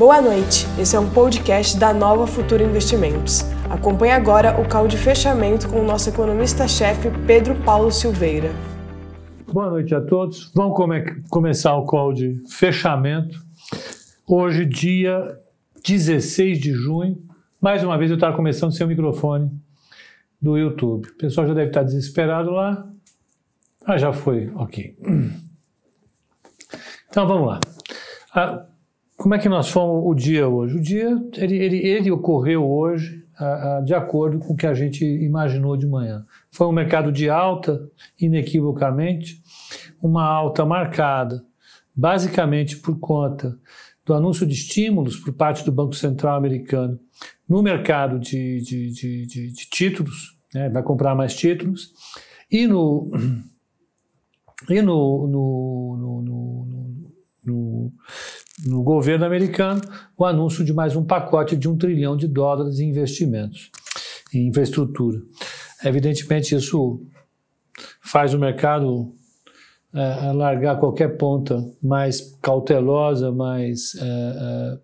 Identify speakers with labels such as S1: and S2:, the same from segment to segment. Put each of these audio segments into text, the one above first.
S1: Boa noite, esse é um podcast da Nova Futura Investimentos. Acompanhe agora o call de fechamento com o nosso economista-chefe Pedro Paulo Silveira.
S2: Boa noite a todos. Vamos come começar o call de fechamento. Hoje, dia 16 de junho. Mais uma vez eu estava começando sem o microfone do YouTube. O pessoal já deve estar desesperado lá. Ah, já foi, ok. Então vamos lá. Ah, como é que nós fomos o dia hoje? O dia ele, ele, ele ocorreu hoje ah, ah, de acordo com o que a gente imaginou de manhã. Foi um mercado de alta, inequivocamente, uma alta marcada, basicamente por conta do anúncio de estímulos por parte do Banco Central americano no mercado de, de, de, de, de títulos, né, vai comprar mais títulos, e no, e no, no, no, no, no governo americano o anúncio de mais um pacote de um trilhão de dólares em investimentos, em infraestrutura. Evidentemente, isso faz o mercado é, largar qualquer ponta mais cautelosa, mais, é, é,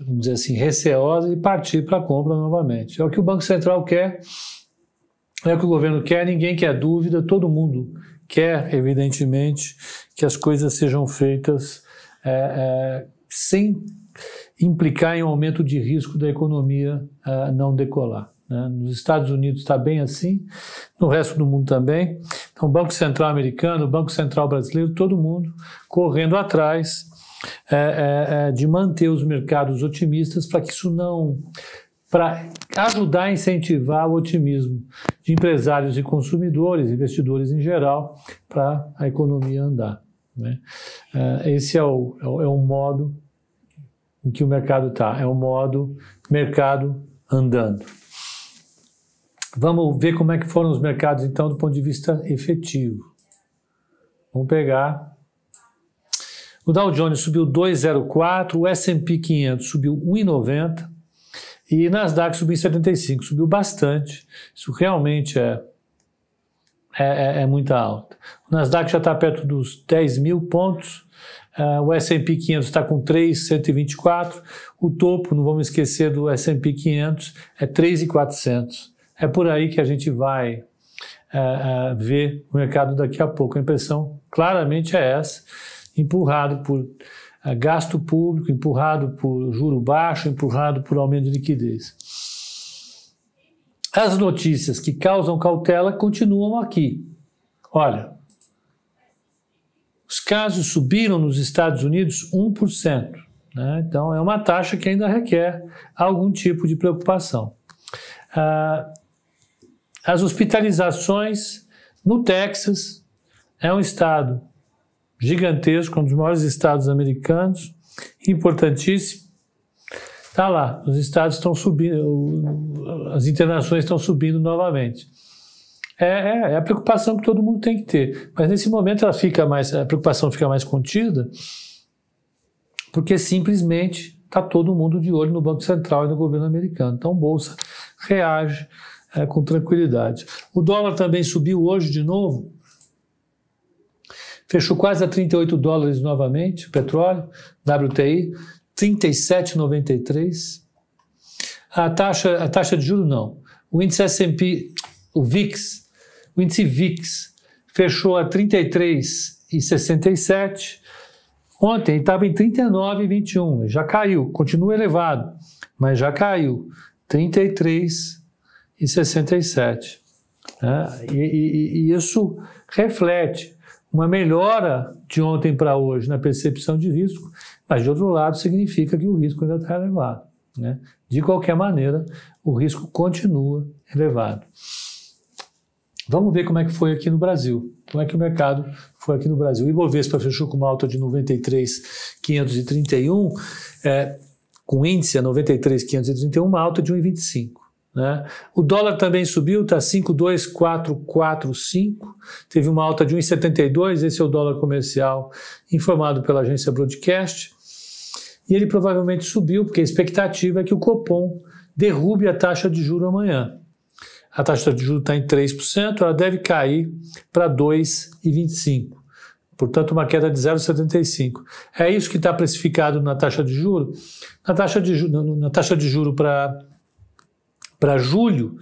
S2: vamos dizer assim, receosa e partir para a compra novamente. É o que o Banco Central quer, é o que o governo quer, ninguém quer dúvida, todo mundo quer, evidentemente, que as coisas sejam feitas é, é, sem implicar em um aumento de risco da economia é, não decolar. Né? Nos Estados Unidos está bem assim, no resto do mundo também. Então, o Banco Central americano, o Banco Central brasileiro, todo mundo correndo atrás é, é, é, de manter os mercados otimistas para que isso não. Para ajudar a incentivar o otimismo de empresários e consumidores, investidores em geral, para a economia andar. Né? É, esse é o, é o, é modo em que o mercado está, é o modo mercado andando. Vamos ver como é que foram os mercados, então, do ponto de vista efetivo. Vamos pegar. O Dow Jones subiu 2,04, o S&P 500 subiu 1,90 e Nasdaq subiu 75, subiu bastante. Isso realmente é, é, é, é muita alta. O Nasdaq já está perto dos 10 mil pontos, uh, o S&P 500 está com 3,124, o topo, não vamos esquecer do S&P 500, é 3,400. É por aí que a gente vai é, é, ver o mercado daqui a pouco. A impressão claramente é essa, empurrado por gasto público, empurrado por juro baixo, empurrado por aumento de liquidez. As notícias que causam cautela continuam aqui. Olha, os casos subiram nos Estados Unidos 1%. Né? Então, é uma taxa que ainda requer algum tipo de preocupação. Ah, as hospitalizações no Texas é um estado gigantesco, um dos maiores estados americanos, importantíssimo. Está lá, os estados estão subindo, as internações estão subindo novamente. É, é, é, a preocupação que todo mundo tem que ter, mas nesse momento ela fica mais, a preocupação fica mais contida, porque simplesmente está todo mundo de olho no Banco Central e no governo americano. Então, bolsa reage é, com tranquilidade. O dólar também subiu hoje de novo, fechou quase a 38 dólares novamente, petróleo, WTI, 37,93. A taxa, a taxa de juros não. O índice S&P, o VIX, o índice VIX fechou a 33,67. Ontem estava em 39,21, já caiu, continua elevado, mas já caiu. 33 e 67. Né? E, e, e isso reflete uma melhora de ontem para hoje na percepção de risco, mas de outro lado significa que o risco ainda está elevado. Né? De qualquer maneira, o risco continua elevado. Vamos ver como é que foi aqui no Brasil. Como é que o mercado foi aqui no Brasil. O Ibovespa fechou com uma alta de 93,531, é, com índice a 93,531, uma alta de 1,25. Né? O dólar também subiu, está 52445, teve uma alta de 1,72, esse é o dólar comercial informado pela agência Broadcast. E ele provavelmente subiu, porque a expectativa é que o Copom derrube a taxa de juro amanhã. A taxa de juros está em 3%, ela deve cair para 2,25%. portanto uma queda de 0,75. É isso que está precificado na taxa de juro. Na taxa de, ju na taxa de juro para para julho,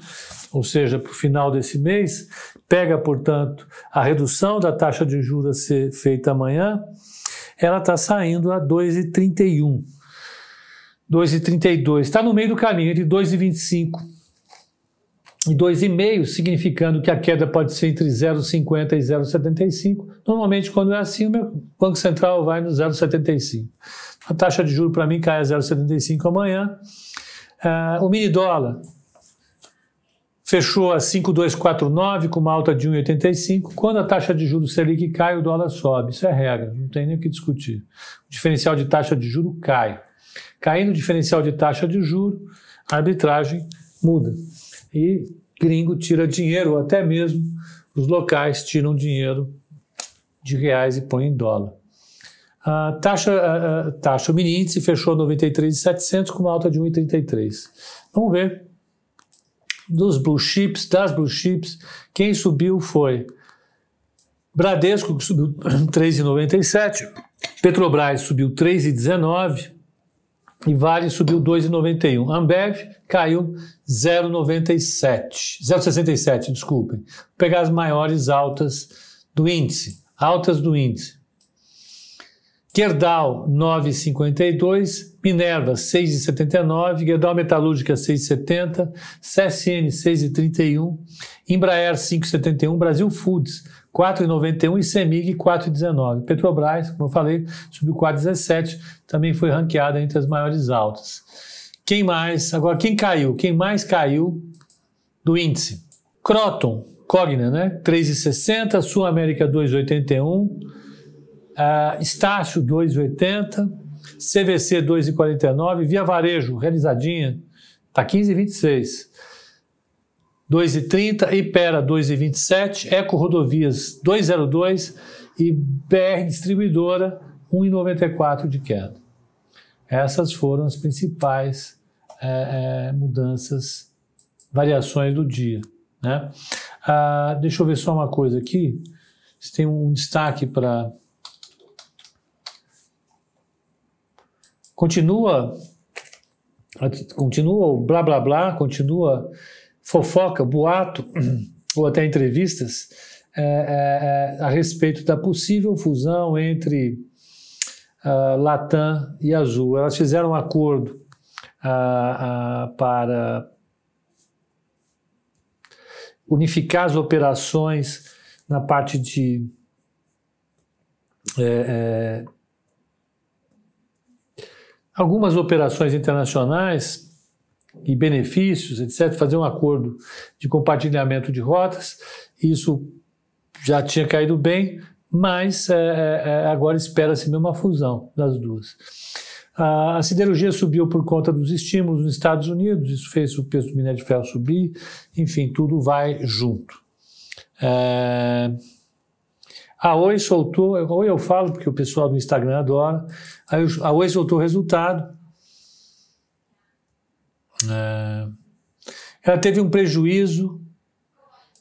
S2: ou seja, para o final desse mês, pega, portanto, a redução da taxa de juros a ser feita amanhã, ela está saindo a 2,31. 2,32. Está no meio do caminho, entre 2,25 e 2,5, significando que a queda pode ser entre 0,50 e 0,75. Normalmente, quando é assim, o Banco Central vai no 0,75. A taxa de juros para mim cai a 0,75 amanhã. Uh, o mini dólar fechou a 5,249 com uma alta de 1,85. Quando a taxa de juros Selic cai, o dólar sobe. Isso é regra, não tem nem o que discutir. O diferencial de taxa de juro cai. Caindo o diferencial de taxa de juro, a arbitragem muda. E gringo tira dinheiro, ou até mesmo os locais tiram dinheiro de reais e põem em dólar. A taxa, a, a taxa, mini índice fechou 93,700 com uma alta de 1,33. Vamos ver dos blue chips, das blue chips, quem subiu foi Bradesco, que subiu 3,97, Petrobras subiu 3,19 e Vale subiu 2,91. Ambev caiu 0,97, 0,67, desculpem. Vou pegar as maiores altas do índice, altas do índice. Gerdau 9,52, Minerva 6,79, Gerdau Metalúrgica 6,70, CSN 6,31, Embraer 5,71, Brasil Foods 4,91 e Semig 4,19. Petrobras, como eu falei, subiu 4,17, também foi ranqueada entre as maiores altas. Quem mais? Agora, quem caiu? Quem mais caiu do índice? Croton, Cogna, né? 3,60, Sul América 2,81, Uh, Estácio 2,80, CVC 2,49, Via Varejo, realizadinha, está 15,26. 2,30, Ipera 2,27, Eco Rodovias 2,02 e BR Distribuidora 1,94 de queda. Essas foram as principais é, é, mudanças, variações do dia. Né? Ah, deixa eu ver só uma coisa aqui. Se tem um destaque para continua, continua o blá blá blá, continua fofoca, boato, ou até entrevistas é, é, é, a respeito da possível fusão entre uh, Latam e Azul. Elas fizeram um acordo uh, uh, para unificar as operações na parte de é, é algumas operações internacionais e benefícios, etc., fazer um acordo de compartilhamento de rotas. Isso já tinha caído bem, mas é, é, é agora espera-se mesmo uma fusão das duas. A, a siderurgia subiu por conta dos estímulos nos Estados Unidos, isso fez o preço do minério de ferro subir, enfim, tudo vai junto. É, a Oi soltou, Oi eu falo porque o pessoal do Instagram adora, a Oi soltou o resultado. É, ela teve um prejuízo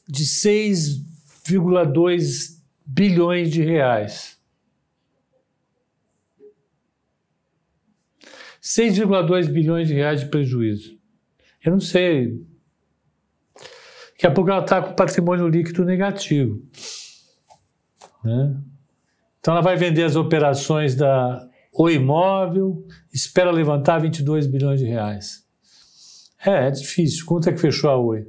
S2: de 6,2 bilhões de reais. 6,2 bilhões de reais de prejuízo. Eu não sei. Daqui a pouco ela está com patrimônio líquido negativo. Né? Então ela vai vender as operações da O Imóvel, espera levantar 22 bilhões de reais. É, é difícil. Quanto é que fechou a Oi?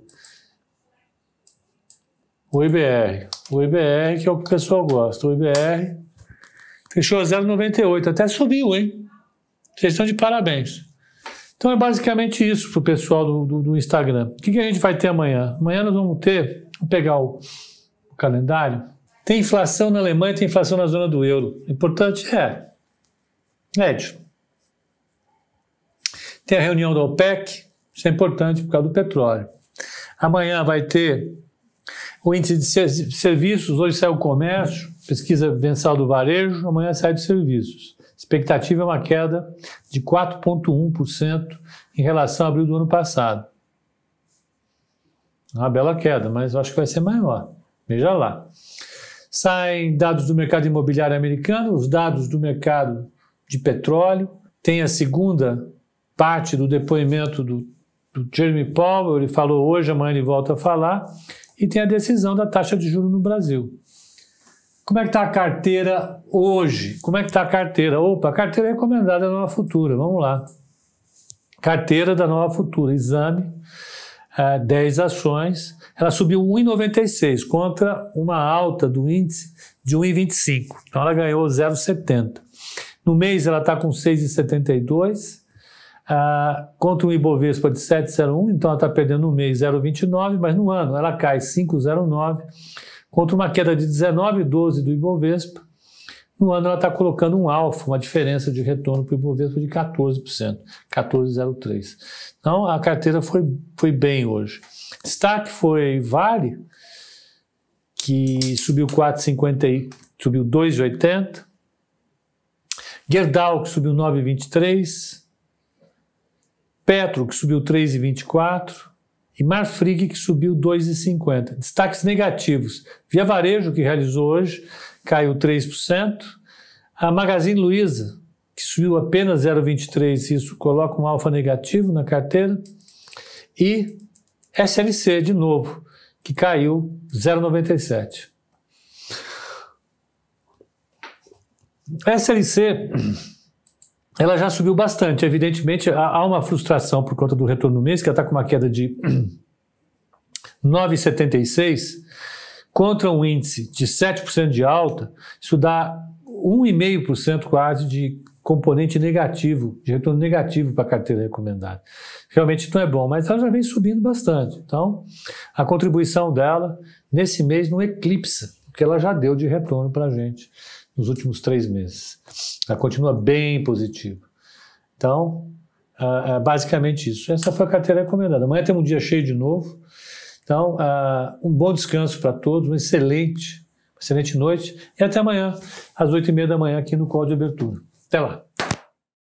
S2: O IBR. O IBR, que é o que o pessoal gosta. O IBR fechou a 0,98. Até subiu, hein? Vocês estão de parabéns. Então é basicamente isso para o pessoal do, do, do, Instagram. O que, que, a gente vai ter amanhã? Amanhã nós vamos ter, vou pegar o, o calendário. Tem inflação na Alemanha, tem inflação na zona do euro. Importante é. Médio. Tem a reunião da OPEC, isso é importante por causa do petróleo. Amanhã vai ter o índice de serviços, hoje sai o comércio, pesquisa mensal do varejo, amanhã sai de serviços. Expectativa é uma queda de 4,1% em relação ao abril do ano passado. Uma bela queda, mas eu acho que vai ser maior. Veja lá. Saem dados do mercado imobiliário americano, os dados do mercado de petróleo, tem a segunda parte do depoimento do, do Jeremy Powell, ele falou hoje, amanhã ele volta a falar, e tem a decisão da taxa de juros no Brasil. Como é que está a carteira hoje? Como é que está a carteira? Opa, a carteira é recomendada da Nova Futura, vamos lá. Carteira da Nova Futura, exame, é, 10 ações, ela subiu 1,96 contra uma alta do índice de 1,25. Então ela ganhou 0,70. No mês ela está com 6,72 uh, contra um Ibovespa de 7,01, então ela está perdendo no mês 0,29, mas no ano ela cai 5,09 contra uma queda de 19,12 do Ibovespa. No ano ela está colocando um alfa, uma diferença de retorno para o Ibovespa de 14%, 14,03. Então a carteira foi, foi bem hoje. Destaque foi Vale, que subiu 4,50, subiu 2,80. Gerdau, que subiu 9,23. Petro, que subiu 3,24. E Marfrig, que subiu 2,50. Destaques negativos. Via Varejo, que realizou hoje, caiu 3%. A Magazine Luiza, que subiu apenas 0,23, isso coloca um alfa negativo na carteira. E SLC, de novo, que caiu 0,97. A SLC ela já subiu bastante. Evidentemente, há uma frustração por conta do retorno mês, que ela está com uma queda de 9,76 contra um índice de 7% de alta. Isso dá 1,5% quase de componente negativo, de retorno negativo para a carteira recomendada. Realmente não é bom, mas ela já vem subindo bastante. Então, a contribuição dela nesse mês não eclipsa o que ela já deu de retorno para a gente nos últimos três meses. Ela continua bem positiva. Então, é basicamente isso. Essa foi a carteira recomendada. Amanhã temos um dia cheio de novo. Então, um bom descanso para todos, um excelente, excelente noite e até amanhã, às oito e meia da manhã, aqui no Código de Abertura. Até lá!